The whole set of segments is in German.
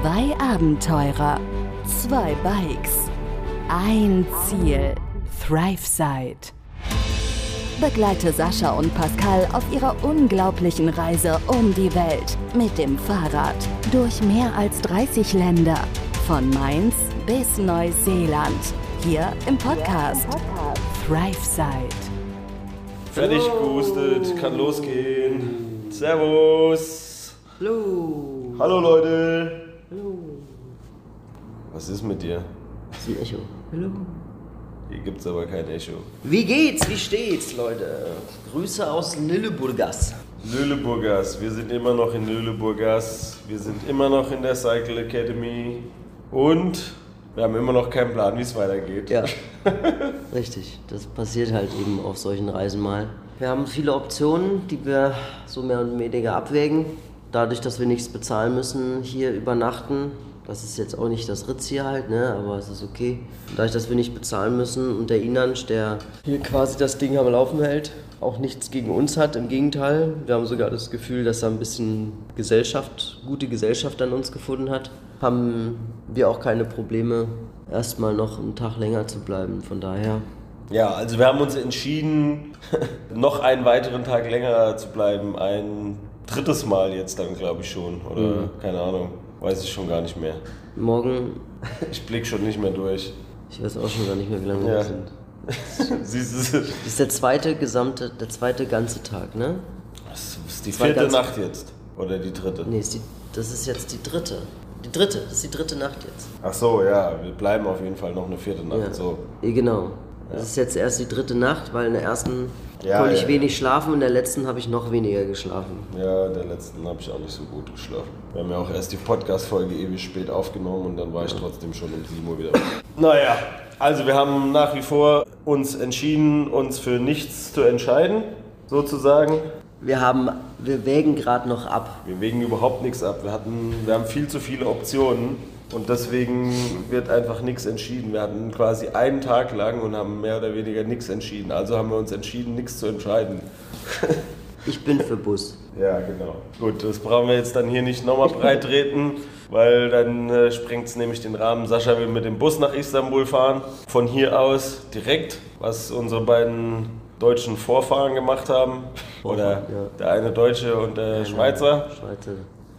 Zwei Abenteurer, zwei Bikes, ein Ziel. ThriveSide. Begleite Sascha und Pascal auf ihrer unglaublichen Reise um die Welt mit dem Fahrrad durch mehr als 30 Länder. Von Mainz bis Neuseeland. Hier im Podcast ThriveSide. Fertig gehustet, kann losgehen. Servus. Hallo. Hallo Leute. Hallo. Was ist mit dir? Das ist ein Echo. Hallo. Hier gibt's aber kein Echo. Wie geht's? Wie steht's, Leute? Grüße aus Lilleburgas. Lüleburgers, wir sind immer noch in Lüleburgers. Wir sind immer noch in der Cycle Academy. Und wir haben immer noch keinen Plan, wie es weitergeht. Ja. Richtig. Das passiert halt eben auf solchen Reisen mal. Wir haben viele Optionen, die wir so mehr und weniger abwägen. Dadurch, dass wir nichts bezahlen müssen, hier übernachten. Das ist jetzt auch nicht das Ritz hier halt, ne? aber es ist okay. Dadurch, dass wir nicht bezahlen müssen und der Inansch, der hier quasi das Ding am Laufen hält, auch nichts gegen uns hat. Im Gegenteil, wir haben sogar das Gefühl, dass er ein bisschen Gesellschaft, gute Gesellschaft an uns gefunden hat. Haben wir auch keine Probleme, erstmal noch einen Tag länger zu bleiben. Von daher Ja, also wir haben uns entschieden, noch einen weiteren Tag länger zu bleiben. Ein drittes Mal jetzt dann, glaube ich schon. Oder keine Ahnung, weiß ich schon gar nicht mehr. morgen, Ich blick schon nicht mehr durch. ich weiß auch schon gar nicht mehr, wie lange wir Ja. hier sind. Siehst du, Das ist der zweite gesamte, der zweite ganze Tag, ne? das ist die Zwei vierte Nacht jetzt. Oder die dritte. Nee, ist die, das ist jetzt die dritte. Die dritte, das ist die dritte Nacht jetzt. Ach so, ja, wir bleiben auf jeden Fall noch eine vierte Nacht. Ja. So. Ja, genau. Das ist jetzt erst die dritte Nacht, weil in der ersten Ja, konnte ich ja. wenig schlafen und in der letzten habe ich noch weniger geschlafen. Ja, in der letzten habe ich auch nicht so gut geschlafen. Wir haben ja auch erst die Podcast-Folge ewig spät aufgenommen und dann war ich trotzdem schon um 7 Uhr wieder. naja, also wir haben nach wie vor uns entschieden, uns für nichts zu entscheiden, sozusagen. Wir haben, wir wägen gerade noch ab. Wir wägen überhaupt nichts ab. Wir, hatten, wir haben viel zu viele Optionen und deswegen wird einfach nichts entschieden. Wir hatten quasi einen Tag lang und haben mehr oder weniger nichts entschieden. Also haben wir uns entschieden, nichts zu entscheiden. Ich bin für Bus. Ja, genau. Gut, das brauchen wir jetzt dann hier nicht nochmal breit treten, weil dann äh, sprengt es nämlich den Rahmen. Sascha will mit dem Bus nach Istanbul fahren. Von hier aus direkt, was unsere beiden deutschen Vorfahren gemacht haben. Oder ja. der eine Deutsche und der Schweizer. Schweizer.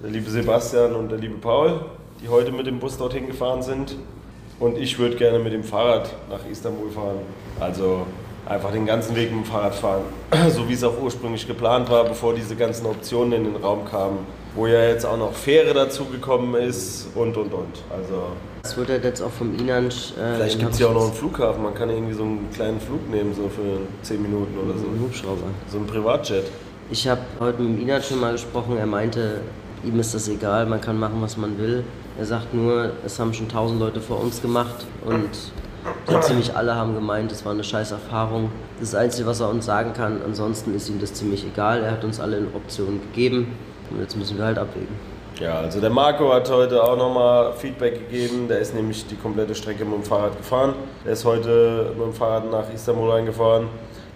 Der liebe Sebastian und der liebe Paul, die heute mit dem Bus dorthin gefahren sind. Und ich würde gerne mit dem Fahrrad nach Istanbul fahren. Also einfach den ganzen Weg mit dem Fahrrad fahren. So wie es auch ursprünglich geplant war, bevor diese ganzen Optionen in den Raum kamen. Wo ja jetzt auch noch Fähre dazugekommen ist und und und. Also Das wird halt jetzt auch vom Inansch. Äh, vielleicht gibt es ja auch noch einen Flughafen. Man kann irgendwie so einen kleinen Flug nehmen, so für 10 Minuten oder so. Hubschrauber. So ein Privatjet. Ich habe heute mit dem Inansch schon mal gesprochen. Er meinte, ihm ist das egal, man kann machen, was man will. Er sagt nur, es haben schon tausend Leute vor uns gemacht und so ziemlich alle haben gemeint, es war eine scheiß Erfahrung. Das Einzige, was er uns sagen kann, ansonsten ist ihm das ziemlich egal. Er hat uns alle Optionen gegeben und jetzt müssen wir halt abwägen. Ja, also der Marco hat heute auch nochmal Feedback gegeben. Der ist nämlich die komplette Strecke mit dem Fahrrad gefahren. Der ist heute mit dem Fahrrad nach Istanbul reingefahren.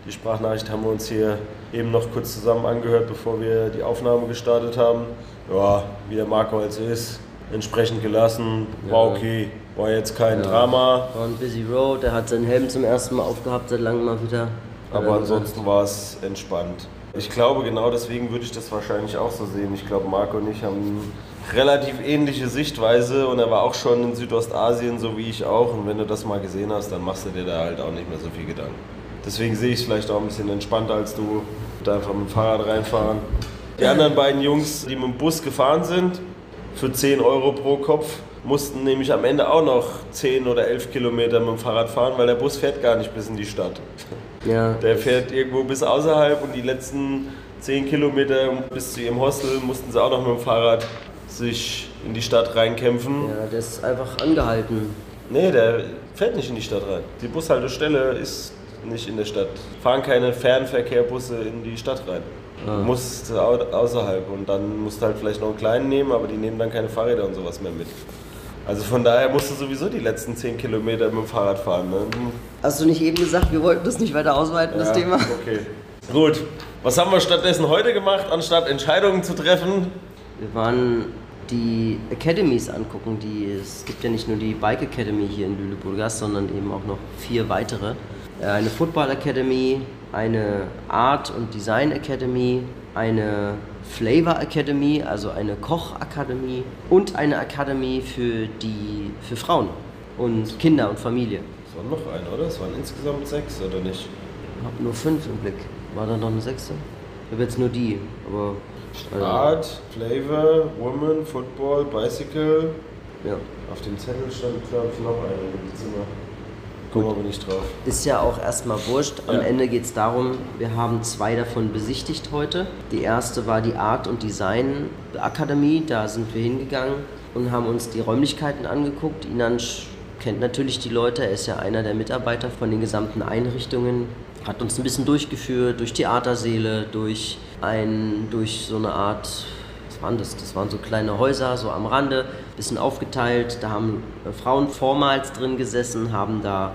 Die Sprachnachricht haben wir uns hier eben noch kurz zusammen angehört, bevor wir die Aufnahme gestartet haben. Ja, wie der Marco so ist, entsprechend gelassen. War Ja. okay, war jetzt kein Drama. War ein busy road, er hat seinen Helm zum ersten Mal aufgehabt, seit langem mal wieder. Er Aber ansonsten war es entspannt. Ich glaube, genau deswegen würde ich das wahrscheinlich auch so sehen. Ich glaube, Marco und ich haben relativ ähnliche Sichtweise und er war auch schon in Südostasien, so wie ich auch. Und wenn du das mal gesehen hast, dann machst du dir da halt auch nicht mehr so viel Gedanken. Deswegen sehe ich es vielleicht auch ein bisschen entspannter als du. Da einfach mit dem Fahrrad reinfahren. Die anderen beiden Jungs, die mit dem Bus gefahren sind, für 10 Euro pro Kopf, mussten nämlich am Ende auch noch 10 oder 11 Kilometer mit dem Fahrrad fahren, weil der Bus fährt gar nicht bis in die Stadt. Ja, Der fährt irgendwo bis außerhalb und die letzten 10 Kilometer bis zu ihrem Hostel mussten sie auch noch mit dem Fahrrad sich in die Stadt reinkämpfen. ja, der ist einfach angehalten. Nee, der fährt nicht in die Stadt rein. Die Bushaltestelle ist nicht in der Stadt. Fahren keine Fernverkehrbusse in die Stadt rein. Du musst au- außerhalb und dann musst du halt vielleicht noch einen kleinen nehmen, aber die nehmen dann keine Fahrräder und sowas mehr mit. Also von daher musst du sowieso die letzten 10 Kilometer mit dem Fahrrad fahren. Ne? Hast du nicht eben gesagt, wir wollten das nicht weiter ausweiten, das Ja, Thema? Okay. Gut. Was haben wir stattdessen heute gemacht, anstatt Entscheidungen zu treffen? Wir waren die Academies angucken, die es gibt ja nicht nur die Bike Academy hier in Lüneburgas, sondern eben auch noch vier weitere. Äh, eine Football Academy, eine Art und Design Academy, eine Flavor Academy, also eine Kochakademie und eine Akademie für die für Frauen und Kinder und Familie. Es waren noch eine, oder? Es waren insgesamt sechs, oder nicht? Ich habe nur fünf im Blick. War da noch eine sechste? Ich habe jetzt nur die, aber. Also Art, Flavor, Woman, Football, Bicycle. Ja. Auf dem Zettel stand, glaube ich, noch eine im Zimmer. Kommen aber nicht drauf. Ist ja auch erstmal wurscht. Am Ja. Ende geht es darum, wir haben zwei davon besichtigt heute. Die erste war die Art und Design Akademie. Da sind wir hingegangen und haben uns die Räumlichkeiten angeguckt. Inan sch- kennt natürlich die Leute. Er ist ja einer der Mitarbeiter von den gesamten Einrichtungen. Hat uns ein bisschen durchgeführt durch Theatersäle, durch, ein, durch so eine Art was waren das? Das waren so kleine Häuser, so am Rande, bisschen aufgeteilt. Da haben äh, Frauen vormals drin gesessen, haben da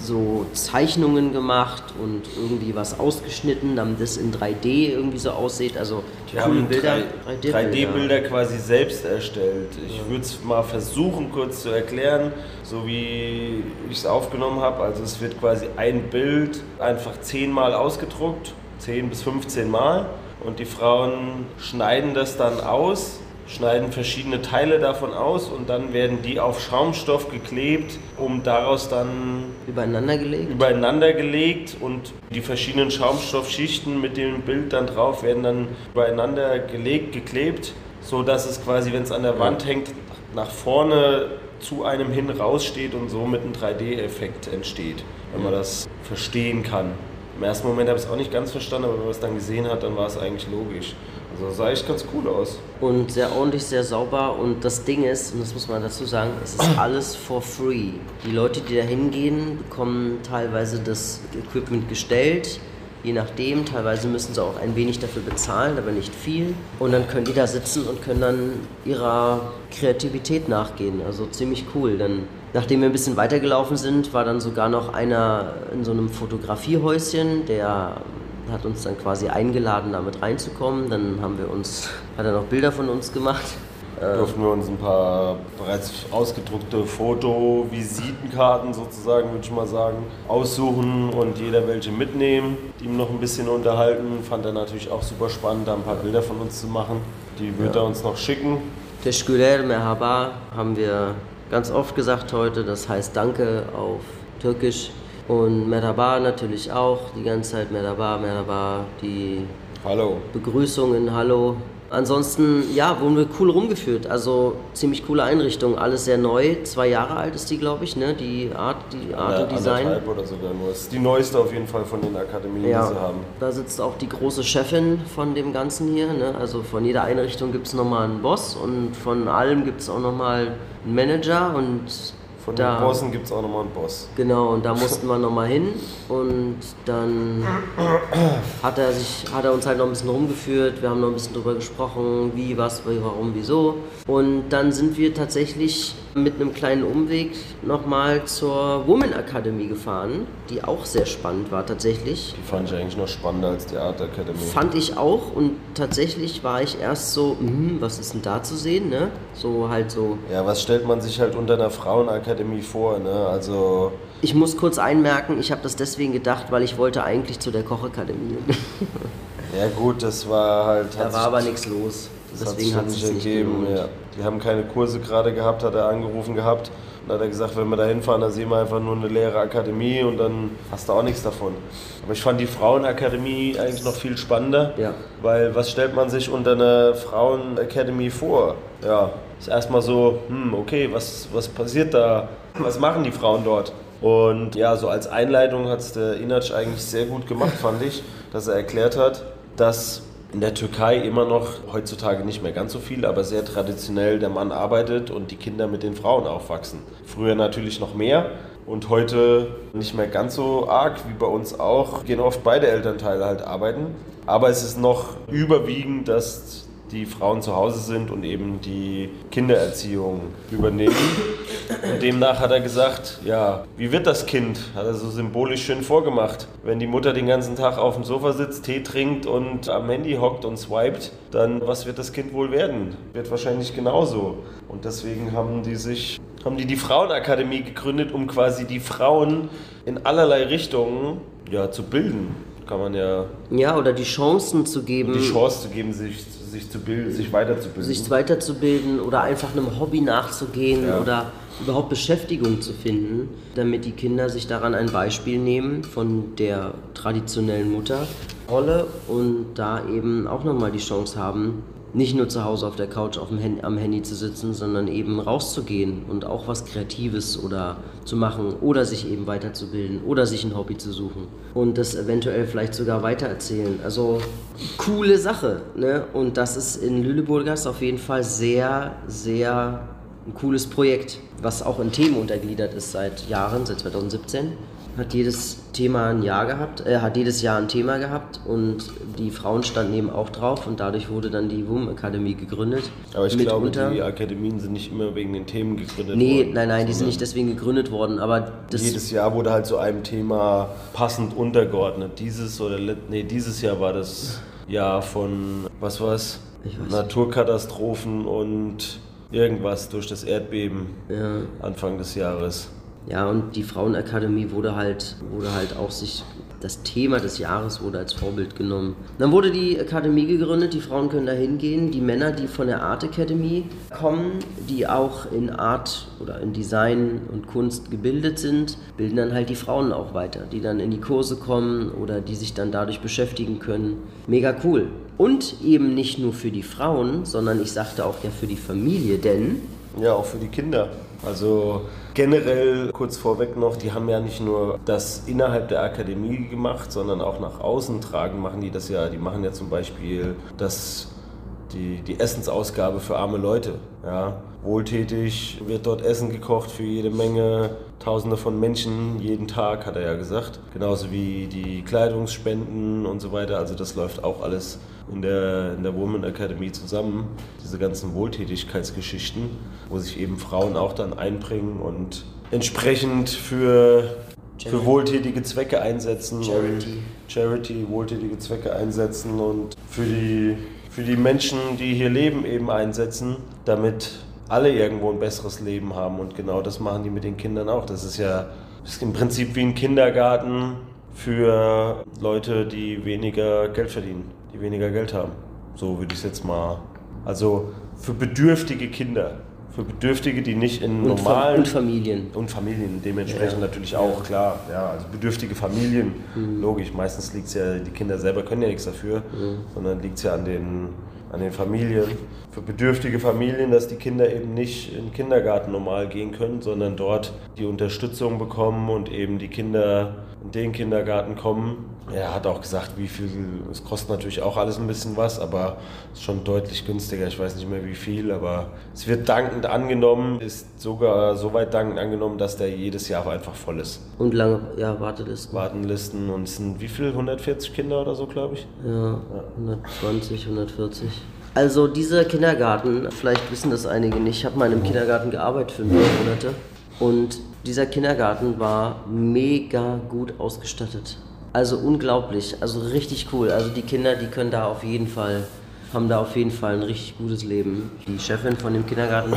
so Zeichnungen gemacht und irgendwie was ausgeschnitten, damit das in 3D irgendwie so aussieht. Also Die coole haben Bilder, 3D-Bilder quasi selbst erstellt. Ich würde es mal versuchen, kurz zu erklären, so wie ich es aufgenommen habe. Also es wird quasi ein Bild einfach zehnmal ausgedruckt, 10 bis 15 Mal. Und die Frauen schneiden das dann aus, schneiden verschiedene Teile davon aus und dann werden die auf Schaumstoff geklebt, um daraus dann Übereinander gelegt. übereinander gelegt und die verschiedenen Schaumstoffschichten mit dem Bild dann drauf werden dann übereinander gelegt, geklebt, so dass es quasi, wenn es an der Wand hängt, nach vorne zu einem hin raussteht und somit ein 3D-Effekt entsteht, wenn man das verstehen kann. Im ersten Moment habe ich es auch nicht ganz verstanden, aber wenn man es dann gesehen hat, dann war es eigentlich logisch. Also sah echt ganz cool aus. und sehr ordentlich, sehr sauber. Und das Ding ist, und das muss man dazu sagen, es ist alles for free. Die Leute, die da hingehen, bekommen teilweise das Equipment gestellt. Je nachdem, teilweise müssen sie auch ein wenig dafür bezahlen, aber nicht viel. Und dann können die da sitzen und können dann ihrer Kreativität nachgehen. Also ziemlich cool. Dann, nachdem wir ein bisschen weitergelaufen sind, war dann sogar noch einer in so einem Fotografiehäuschen, der hat uns dann quasi eingeladen, damit reinzukommen. Dann haben wir uns, hat er noch Bilder von uns gemacht. durften wir uns ein paar bereits ausgedruckte Foto-Visitenkarten sozusagen, würde ich mal sagen, aussuchen und jeder welche mitnehmen, die ihm noch ein bisschen unterhalten. Fand er natürlich auch super spannend, da ein paar Bilder von uns zu machen. Die wird er uns noch schicken. Teşekkürler, merhaba haben wir ganz oft gesagt heute. Das heißt Danke auf Türkisch. Und merhaba natürlich auch, die ganze Zeit merhaba, merhaba, die Hallo. Begrüßungen, Hallo. Ansonsten, ja, wurden wir cool rumgeführt. Also ziemlich coole Einrichtung, alles sehr neu. Zwei Jahre alt ist die, glaube ich, ne? Die Art, die Art und Design. Oder sogar nur. Ist die neueste auf jeden Fall von den Akademien, Ja, die sie haben. da sitzt auch die große Chefin von dem Ganzen hier. Ne? Also von jeder Einrichtung gibt es nochmal einen Boss und von allem gibt es auch nochmal einen Manager und Von da, den Bossen gibt es auch nochmal einen Boss. Genau, und da mussten wir nochmal hin und dann hat er, sich, hat er uns halt noch ein bisschen rumgeführt, wir haben noch ein bisschen drüber gesprochen, wie, was, wie, warum, wieso. Und dann sind wir tatsächlich mit einem kleinen Umweg nochmal zur Woman Academy gefahren, die auch sehr spannend war tatsächlich. Die fand ich eigentlich noch spannender als die Art Academy. Fand ich auch und tatsächlich war ich erst so, hm, was ist denn da zu sehen, ne? So halt so. Ja, was stellt man sich halt unter einer Frauenakademie vor, ne? Also, Ich muss kurz einmerken, ich habe das deswegen gedacht, weil ich wollte eigentlich zu der Kochakademie. ja gut, das war halt... da war aber nichts los. Das Deswegen hat es nicht ergeben. Ja. Die haben keine Kurse gerade gehabt, hat er angerufen gehabt. Und hat er gesagt, wenn wir da hinfahren, dann sehen wir einfach nur eine leere Akademie und dann hast du auch nichts davon. Aber ich fand die Frauenakademie eigentlich noch viel spannender. Ja. Weil was stellt man sich unter einer Frauenakademie vor? Ja, ist erstmal so, hm, okay, was, was passiert da? Was machen die Frauen dort? Und ja, so als Einleitung hat es der Inac eigentlich sehr gut gemacht, fand ich, dass er erklärt hat, dass in der Türkei immer noch, heutzutage nicht mehr ganz so viel, aber sehr traditionell der Mann arbeitet und die Kinder mit den Frauen aufwachsen. Früher natürlich noch mehr und heute nicht mehr ganz so arg wie bei uns auch. Gehen oft beide Elternteile halt arbeiten. Aber es ist noch überwiegend, dass die Frauen zu Hause sind und eben die Kindererziehung übernehmen. Und demnach hat er gesagt, ja, wie wird das Kind? Hat er so symbolisch schön vorgemacht. Wenn die Mutter den ganzen Tag auf dem Sofa sitzt, Tee trinkt und am Handy hockt und swiped, dann was wird das Kind wohl werden? Wird wahrscheinlich genauso. Und deswegen haben die sich haben die die Frauenakademie gegründet, um quasi die Frauen in allerlei Richtungen ja, zu bilden. Kann man ja. Ja, oder die Chancen zu geben. Die Chance zu geben, sich, sich zu bilden, sich weiterzubilden. Sich weiterzubilden oder einfach einem Hobby nachzugehen ja. oder überhaupt Beschäftigung zu finden, damit die Kinder sich daran ein Beispiel nehmen von der traditionellen Mutterrolle und da eben auch nochmal die Chance haben, nicht nur zu Hause auf der Couch auf dem Handy, am Handy zu sitzen, sondern eben rauszugehen und auch was Kreatives oder zu machen oder sich eben weiterzubilden oder sich ein Hobby zu suchen und das eventuell vielleicht sogar weitererzählen. Also coole Sache. Ne? Und das ist in Lüleburgers auf jeden Fall sehr, sehr ein cooles Projekt, was auch in Themen untergliedert ist seit Jahren, seit 2017 hat jedes Thema ein Jahr gehabt, äh, hat jedes Jahr ein Thema gehabt und die Frauen standen eben auch drauf und dadurch wurde dann die WUM Academy gegründet. Aber ich glaube, die Akademien sind nicht immer wegen den Themen gegründet nee, worden. Nee, nein, nein, die sind nicht deswegen gegründet worden, aber jedes Jahr wurde halt so einem Thema passend untergeordnet. Dieses oder nee, dieses Jahr war das Jahr von was war's? Naturkatastrophen und irgendwas durch das Erdbeben ja. Anfang des Jahres. Ja, und die Frauenakademie wurde halt, wurde halt auch sich, das Thema des Jahres wurde als Vorbild genommen. Dann wurde die Akademie gegründet, die Frauen können da hingehen. Die Männer, die von der Art Academy kommen, die auch in Art oder in Design und Kunst gebildet sind, bilden dann halt die Frauen auch weiter, die dann in die Kurse kommen oder die sich dann dadurch beschäftigen können. Mega cool. Und eben nicht nur für die Frauen, sondern ich sagte auch ja für die Familie, denn... Ja, auch für die Kinder. Also generell kurz vorweg noch, die haben ja nicht nur das innerhalb der Akademie gemacht, sondern auch nach außen tragen machen die das ja. Die machen ja zum Beispiel das, die, die Essensausgabe für arme Leute. Ja. Wohltätig wird dort Essen gekocht für jede Menge, Tausende von Menschen jeden Tag, hat er ja gesagt. Genauso wie die Kleidungsspenden und so weiter. Also das läuft auch alles in der, in der Woman Academy zusammen, diese ganzen Wohltätigkeitsgeschichten, wo sich eben Frauen auch dann einbringen und entsprechend für, für wohltätige Zwecke einsetzen. Charity. Charity, wohltätige Zwecke einsetzen und für die, für die Menschen, die hier leben, eben einsetzen, damit alle irgendwo ein besseres Leben haben. Und genau das machen die mit den Kindern auch. Das ist ja das ist im Prinzip wie ein Kindergarten für Leute, die weniger Geld verdienen die weniger Geld haben. So würde ich es jetzt mal. Also für bedürftige Kinder. Für Bedürftige, die nicht in und normalen. Und Familien. Und Familien, dementsprechend ja. natürlich auch, klar. Ja, also bedürftige Familien, mhm. logisch. Meistens liegt es ja, die Kinder selber können ja nichts dafür, mhm. sondern liegt es ja an den, an den Familien. Für bedürftige Familien, dass die Kinder eben nicht in den Kindergarten normal gehen können, sondern dort die Unterstützung bekommen und eben die Kinder in den Kindergarten kommen. Er hat auch gesagt, wie viel, es kostet natürlich auch alles ein bisschen was, aber es ist schon deutlich günstiger. Ich weiß nicht mehr wie viel, aber es wird dankend angenommen, ist sogar so weit dankend angenommen, dass der jedes Jahr einfach voll ist. Und lange, ja, Wartelisten. Wartenlisten und es sind wie viel? 140 Kinder oder so, glaube ich? Ja, ja, 120, 140. Also dieser Kindergarten, vielleicht wissen das einige nicht, ich habe mal in einem Kindergarten gearbeitet für paar Monate und dieser Kindergarten war mega gut ausgestattet. Also unglaublich, also richtig cool. Also die Kinder, die können da auf jeden Fall, haben da auf jeden Fall ein richtig gutes Leben. Die Chefin von dem Kindergarten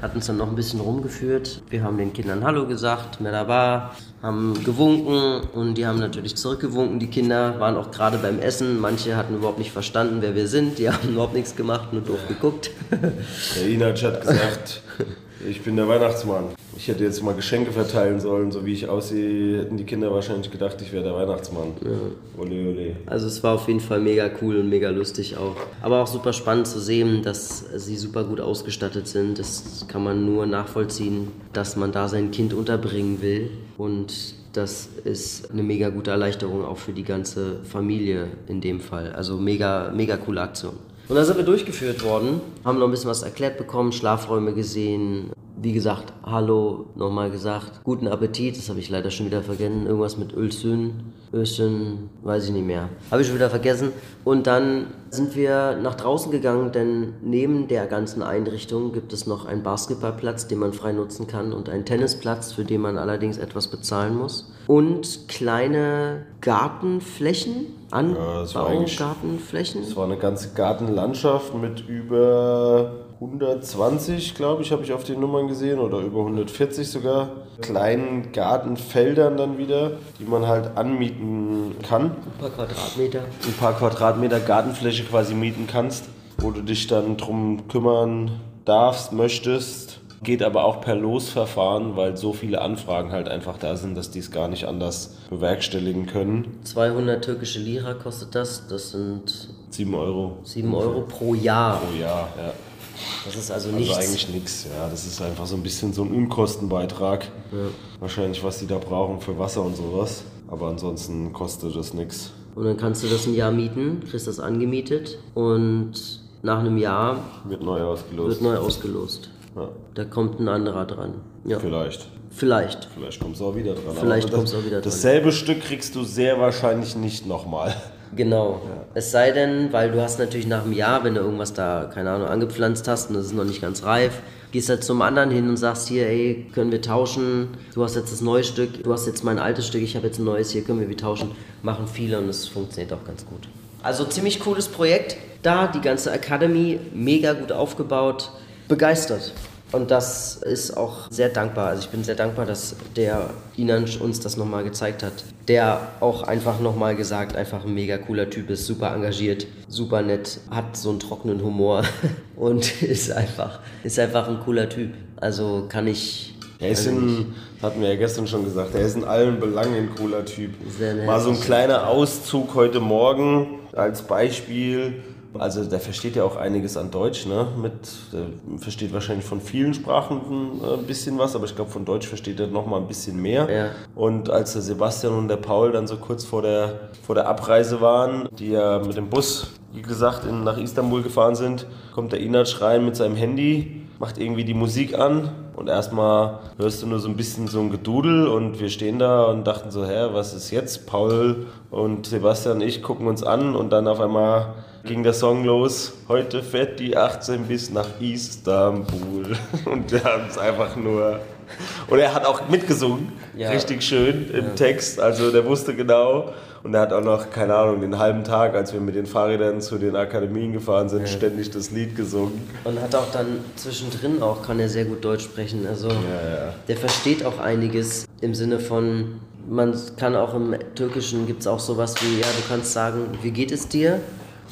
hat uns dann noch ein bisschen rumgeführt. Wir haben den Kindern Hallo gesagt, war, haben gewunken und die haben natürlich zurückgewunken. Die Kinder waren auch gerade beim Essen. Manche hatten überhaupt nicht verstanden, wer wir sind. Die haben überhaupt nichts gemacht, nur doof geguckt. Der Inac hat gesagt, ich bin der Weihnachtsmann. Ich hätte jetzt mal Geschenke verteilen sollen, so wie ich aussehe, hätten die Kinder wahrscheinlich gedacht, ich wäre der Weihnachtsmann. Ja. Ole, ole. Also es war auf jeden Fall mega cool und mega lustig auch. Aber auch super spannend zu sehen, dass sie super gut ausgestattet sind. Das kann man nur nachvollziehen, dass man da sein Kind unterbringen will. Und das ist eine mega gute Erleichterung auch für die ganze Familie in dem Fall. Also mega, mega coole Aktion. Und dann sind wir durchgeführt worden, haben noch ein bisschen was erklärt bekommen, Schlafräume gesehen, wie gesagt, Hallo nochmal gesagt. Guten Appetit, das habe ich leider schon wieder vergessen. Irgendwas mit Ölsün, Ösün, weiß ich nicht mehr. Habe ich schon wieder vergessen. Und dann sind wir nach draußen gegangen, denn neben der ganzen Einrichtung gibt es noch einen Basketballplatz, den man frei nutzen kann und einen Tennisplatz, für den man allerdings etwas bezahlen muss. Und kleine Gartenflächen, Anbaugartenflächen. Ja, das war eine ganze Gartenlandschaft mit über 120, glaube ich, habe ich auf den Nummern gesehen oder über 140 sogar. Kleinen Gartenfeldern dann wieder, die man halt anmieten kann. Ein paar Quadratmeter. Ein paar Quadratmeter Gartenfläche quasi mieten kannst, wo du dich dann drum kümmern darfst, möchtest. Geht aber auch per Losverfahren, weil so viele Anfragen halt einfach da sind, dass die es gar nicht anders bewerkstelligen können. 200 türkische Lira kostet das. Das sind 7 Euro. 7 Euro pro Jahr. Pro Jahr, ja. Das ist also nichts. Also eigentlich nichts, ja. Das ist einfach so ein bisschen so ein Unkostenbeitrag. Ja. Wahrscheinlich, was die da brauchen für Wasser und sowas. Aber ansonsten kostet das nichts. Und dann kannst du das ein Jahr mieten, kriegst das angemietet und nach einem Jahr wird neu ausgelost. Wird neu ausgelost. Ja. Da kommt ein anderer dran. Ja. Vielleicht. Vielleicht. Vielleicht kommst du auch wieder dran. Vielleicht kommst du auch wieder dran. Dasselbe Stück kriegst du sehr wahrscheinlich nicht nochmal. Genau. Ja. Es sei denn, weil du hast natürlich nach einem Jahr, wenn du irgendwas da, keine Ahnung, angepflanzt hast und das ist noch nicht ganz reif, gehst halt zum anderen hin und sagst hier, ey, können wir tauschen? Du hast jetzt das neue Stück, du hast jetzt mein altes Stück, ich habe jetzt ein neues, hier können wir wie tauschen. Machen viele und es funktioniert auch ganz gut. Also ziemlich cooles Projekt. Da die ganze Academy, mega gut aufgebaut, begeistert. Und das ist auch sehr dankbar. Also ich bin sehr dankbar, dass der Inan uns das nochmal gezeigt hat. Der auch einfach nochmal gesagt, einfach ein mega cooler Typ ist, super engagiert, super nett, hat so einen trockenen Humor und ist einfach, ist einfach ein cooler Typ. Also kann ich. Er ist in, hatten wir ja gestern schon gesagt, er ist in allen Belangen ein cooler Typ. Sehr nett. Mal so ein kleiner Auszug heute Morgen als Beispiel also der versteht ja auch einiges an Deutsch, ne? Mit, der versteht wahrscheinlich von vielen Sprachen äh, ein bisschen was, aber ich glaube von Deutsch versteht er noch mal ein bisschen mehr. Ja. Und als der Sebastian und der Paul dann so kurz vor der, vor der Abreise waren, die ja mit dem Bus, wie gesagt, in, nach Istanbul gefahren sind, kommt der Inat rein mit seinem Handy, macht irgendwie die Musik an und erstmal hörst du nur so ein bisschen so ein Gedudel und wir stehen da und dachten so, hä, was ist jetzt? Paul und Sebastian und ich gucken uns an und dann auf einmal ging der Song los. Heute fährt die 18 bis nach Istanbul. Und wir haben es einfach nur. Und er hat auch mitgesungen, ja. richtig schön im ja. Text. Also der wusste genau. Und er hat auch noch, keine Ahnung, den halben Tag, als wir mit den Fahrrädern zu den Akademien gefahren sind, ja. ständig das Lied gesungen. Und hat auch dann zwischendrin auch, kann er sehr gut Deutsch sprechen. Also der versteht auch einiges im Sinne von, man kann auch im Türkischen gibt es auch sowas wie, ja, du kannst sagen, wie geht es dir?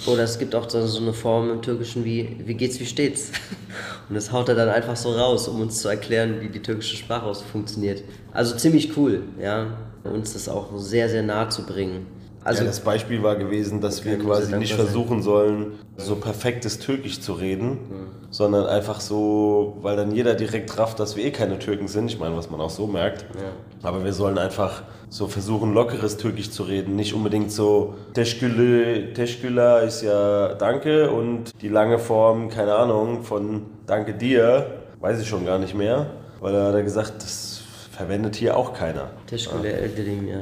Oder es gibt auch so eine Form im Türkischen wie, wie geht's, wie steht's? Und das haut er dann einfach so raus, um uns zu erklären, wie die türkische Sprache funktioniert. Also ziemlich cool, ja, uns das auch sehr, sehr nahe zu bringen. Also, ja, das Beispiel war gewesen, dass wir quasi nicht versuchen sollen, so perfektes Türkisch zu reden, mhm. sondern einfach so, weil dann jeder direkt rafft, dass wir eh keine Türken sind. Ich meine, was man auch so merkt. Ja. Aber wir sollen einfach so versuchen, lockeres Türkisch zu reden. Nicht unbedingt so Teşkülü, Teşküla ist ja Danke und die lange Form, keine Ahnung, von Danke dir, weiß ich schon gar nicht mehr. Weil er hat gesagt, das verwendet hier auch keiner. Teşküle ja. Ja.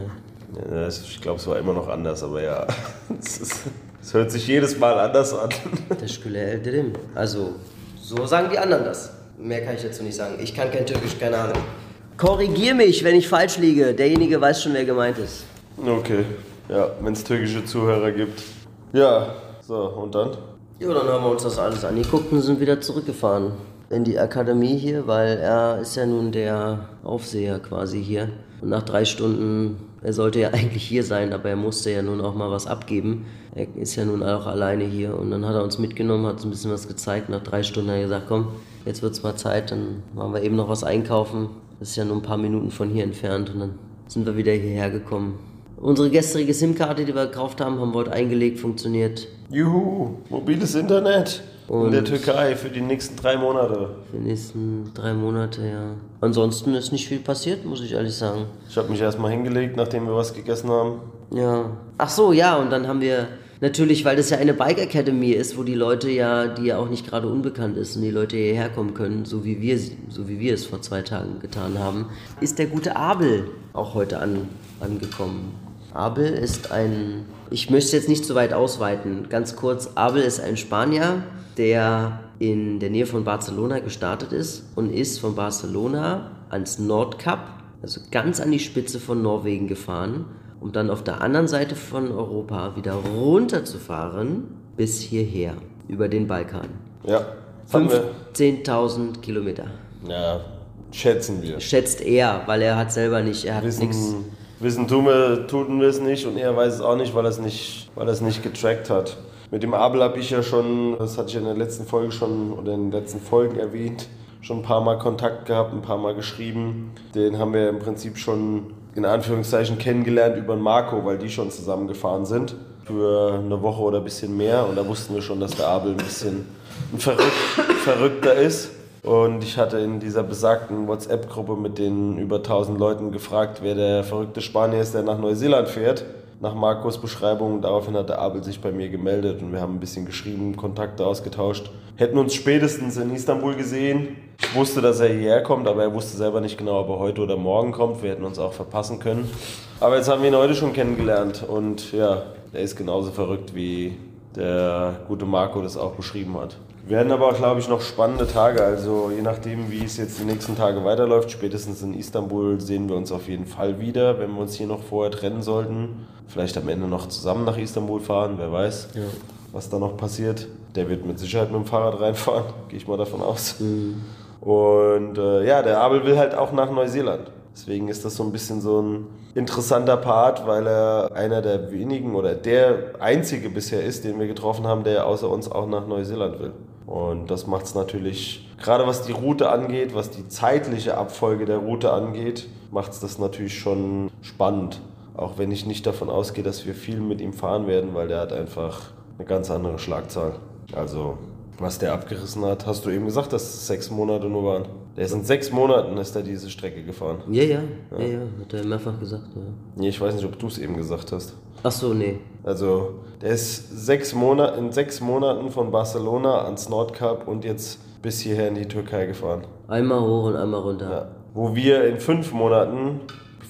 Ich glaube, es war immer noch anders, aber ja. Es, hört sich jedes Mal anders an. Teşekkürler ederim. Also, so sagen die anderen das. Mehr kann ich dazu nicht sagen. Ich kann kein Türkisch, keine Ahnung. Korrigier mich, wenn ich falsch liege. Derjenige weiß schon, wer gemeint ist. Okay. Ja, wenn es türkische Zuhörer gibt. Ja, so, und dann? Ja, dann haben wir uns das alles angeguckt und sind wieder zurückgefahren in die Akademie hier, weil er ist ja nun der Aufseher quasi hier. Und nach drei Stunden, er sollte ja eigentlich hier sein, aber er musste ja nun auch mal was abgeben. Er ist ja nun auch alleine hier und dann hat er uns mitgenommen, hat uns ein bisschen was gezeigt. Nach drei Stunden hat er gesagt, komm, jetzt wird es mal Zeit, dann machen wir eben noch was einkaufen. Das ist ja nur ein paar Minuten von hier entfernt und dann sind wir wieder hierher gekommen. Unsere gestrige SIM-Karte, die wir gekauft haben, haben wir heute eingelegt, funktioniert. Juhu, mobiles Internet. Und in der Türkei für die nächsten drei Monate. Für die nächsten drei Monate, ja. Ansonsten ist nicht viel passiert, muss ich ehrlich sagen. Ich habe mich erstmal hingelegt, nachdem wir was gegessen haben. Ja. Ach so, ja, und dann haben wir Natürlich, weil das ja eine Bike Academy ist, wo die Leute ja, die ja auch nicht gerade unbekannt ist und die Leute hierher kommen können, so wie wir, so wie wir es vor zwei Tagen getan haben, ist der gute Abel auch heute an, angekommen. Abel ist ein, ich möchte jetzt nicht so weit ausweiten, ganz kurz, Abel ist ein Spanier, der in der Nähe von Barcelona gestartet ist und ist von Barcelona ans Nordkap, also ganz an die Spitze von Norwegen gefahren um dann auf der anderen Seite von Europa wieder runterzufahren bis hierher, über den Balkan. Ja. 15.000 Kilometer. Ja, schätzen wir. Schätzt er, weil er hat selber nicht, er hat nichts. Wissen tun wir, tun wir es nicht und er weiß es auch nicht, weil er es nicht, weil er es nicht getrackt hat. Mit dem Abel habe ich ja schon, das hatte ich in der letzten Folge schon oder in den letzten Folgen erwähnt, schon ein paar Mal Kontakt gehabt, ein paar Mal geschrieben. Den haben wir im Prinzip schon in Anführungszeichen kennengelernt über den Marco, weil die schon zusammengefahren sind für eine Woche oder ein bisschen mehr. Und da wussten wir schon, dass der Abel ein bisschen ein Verrück Verrückter ist. Und ich hatte in dieser besagten WhatsApp-Gruppe mit den über 1000 Leuten gefragt, wer der verrückte Spanier ist, der nach Neuseeland fährt nach Marcos Beschreibung. Daraufhin hat der Abel sich bei mir gemeldet und wir haben ein bisschen geschrieben, Kontakte ausgetauscht. Hätten uns spätestens in Istanbul gesehen. Ich wusste, dass er hierher kommt, aber er wusste selber nicht genau, ob er heute oder morgen kommt. Wir hätten uns auch verpassen können. Aber jetzt haben wir ihn heute schon kennengelernt und ja, er ist genauso verrückt, wie der gute Marco das auch beschrieben hat. Werden aber, glaube ich, noch spannende Tage. Also je nachdem, wie es jetzt die nächsten Tage weiterläuft, spätestens in Istanbul sehen wir uns auf jeden Fall wieder, wenn wir uns hier noch vorher trennen sollten. Vielleicht am Ende noch zusammen nach Istanbul fahren, wer weiß, ja. was da noch passiert. Der wird mit Sicherheit mit dem Fahrrad reinfahren, gehe ich mal davon aus. Mhm. Und äh, ja, der Abel will halt auch nach Neuseeland. Deswegen ist das so ein bisschen so ein interessanter Part, weil er einer der wenigen oder der einzige bisher ist, den wir getroffen haben, der außer uns auch nach Neuseeland will. Und das macht es natürlich, gerade was die Route angeht, was die zeitliche Abfolge der Route angeht, macht es das natürlich schon spannend. Auch wenn ich nicht davon ausgehe, dass wir viel mit ihm fahren werden, weil der hat einfach eine ganz andere Schlagzahl. Also was der abgerissen hat, hast du eben gesagt, dass es sechs Monate nur waren. Der ist in sechs Monaten ist er diese Strecke gefahren. Ja, ja, ja, ja, ja hat er mehrfach gesagt. Ja. Nee, ich weiß nicht, ob du es eben gesagt hast. Ach so, nee. Also, der ist sechs Monat, in sechs Monaten von Barcelona ans Nordkap und jetzt bis hierher in die Türkei gefahren. Einmal hoch und einmal runter. Ja. Wo wir in fünf Monaten,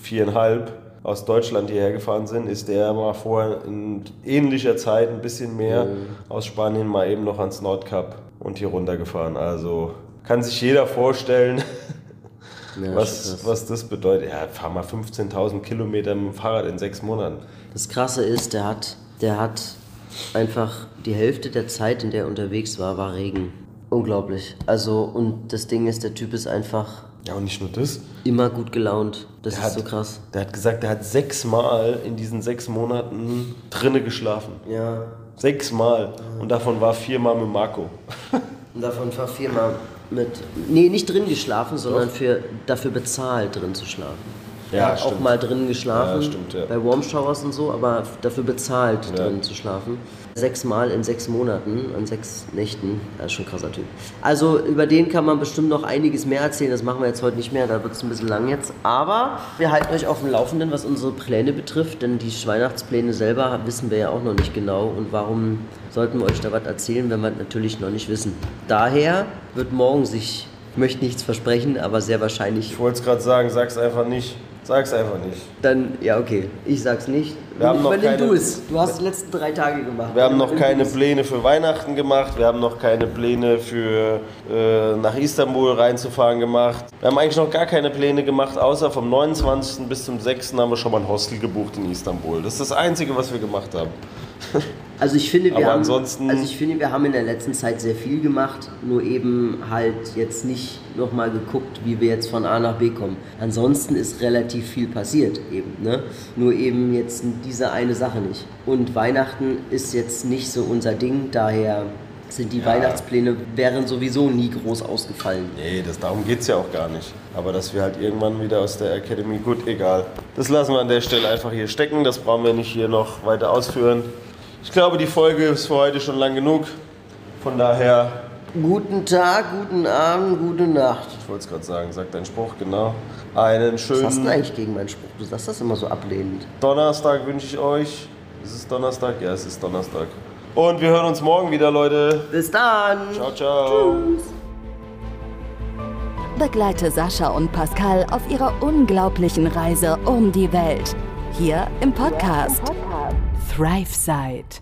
viereinhalb, aus Deutschland hierher gefahren sind, ist der mal vorher in ähnlicher Zeit ein bisschen mehr mhm. aus Spanien mal eben noch ans Nordkap und hier runter gefahren. Also kann sich jeder vorstellen, ja, was, was das bedeutet. Ja, fahr mal 15.000 Kilometer mit dem Fahrrad in sechs Monaten. Das Krasse ist, der hat, der hat einfach die Hälfte der Zeit, in der er unterwegs war, war Regen. Unglaublich. Also, und das Ding ist, der Typ ist einfach ja, und nicht nur das. Immer gut gelaunt. Das der ist hat, so krass. Der hat gesagt, der hat sechsmal in diesen sechs Monaten drinne geschlafen. Ja. Sechsmal. Und davon war viermal mit Marco. Und davon war viermal mit. Nee, nicht drin geschlafen, sondern für, dafür bezahlt, drin zu schlafen. Ja, hat stimmt. auch mal drin geschlafen, ja, stimmt, ja. bei Warm Showers und so, aber dafür bezahlt, drin zu schlafen. Sechsmal in sechs Monaten, an sechs Nächten, das ist schon ein krasser Typ. Also über den kann man bestimmt noch einiges mehr erzählen, das machen wir jetzt heute nicht mehr, da wird es ein bisschen lang jetzt. Aber wir halten euch auf dem Laufenden, was unsere Pläne betrifft, denn die Weihnachtspläne selber wissen wir ja auch noch nicht genau. Und warum sollten wir euch da was erzählen, wenn wir natürlich noch nicht wissen? Daher wird morgen sich, ich möchte nichts versprechen, aber sehr wahrscheinlich... Ich wollte es gerade sagen, sag's einfach nicht. Sag's einfach nicht. Dann, ja, okay. Ich sag's nicht. Wir haben noch keine, du es. Du hast die letzten drei Tage gemacht. Wir haben noch keine Pläne für Weihnachten gemacht. Wir haben noch keine Pläne für äh, nach Istanbul reinzufahren gemacht. Wir haben eigentlich noch gar keine Pläne gemacht, außer vom 29. bis zum 6. haben wir schon mal ein Hostel gebucht in Istanbul. Das ist das Einzige, was wir gemacht haben. Also ich finde, wir haben, also ich finde, wir haben in der letzten Zeit sehr viel gemacht, nur eben halt jetzt nicht nochmal geguckt, wie wir jetzt von A nach B kommen. Ansonsten ist relativ viel passiert eben, ne? Nur eben jetzt diese eine Sache nicht. Und Weihnachten ist jetzt nicht so unser Ding, daher sind die ja. Weihnachtspläne wären sowieso nie groß ausgefallen. Nee, das, darum geht es ja auch gar nicht. Aber dass wir halt irgendwann wieder aus der Academy, gut, egal. Das lassen wir an der Stelle einfach hier stecken, das brauchen wir nicht hier noch weiter ausführen. Ich glaube, die Folge ist für heute schon lang genug. Von daher. Guten Tag, guten Abend, gute Nacht. Ich wollte es gerade sagen, sag deinen Spruch, genau. Einen schönen. Was hast du eigentlich gegen meinen Spruch? Du sagst das immer so ablehnend. Donnerstag wünsche ich euch. Ist es Donnerstag? Ja, es ist Donnerstag. Und wir hören uns morgen wieder, Leute. Bis dann. Ciao, ciao. Tschüss. Begleite Sascha und Pascal auf ihrer unglaublichen Reise um die Welt. Hier im Podcast. Ja, im Podcast. Thrive Site.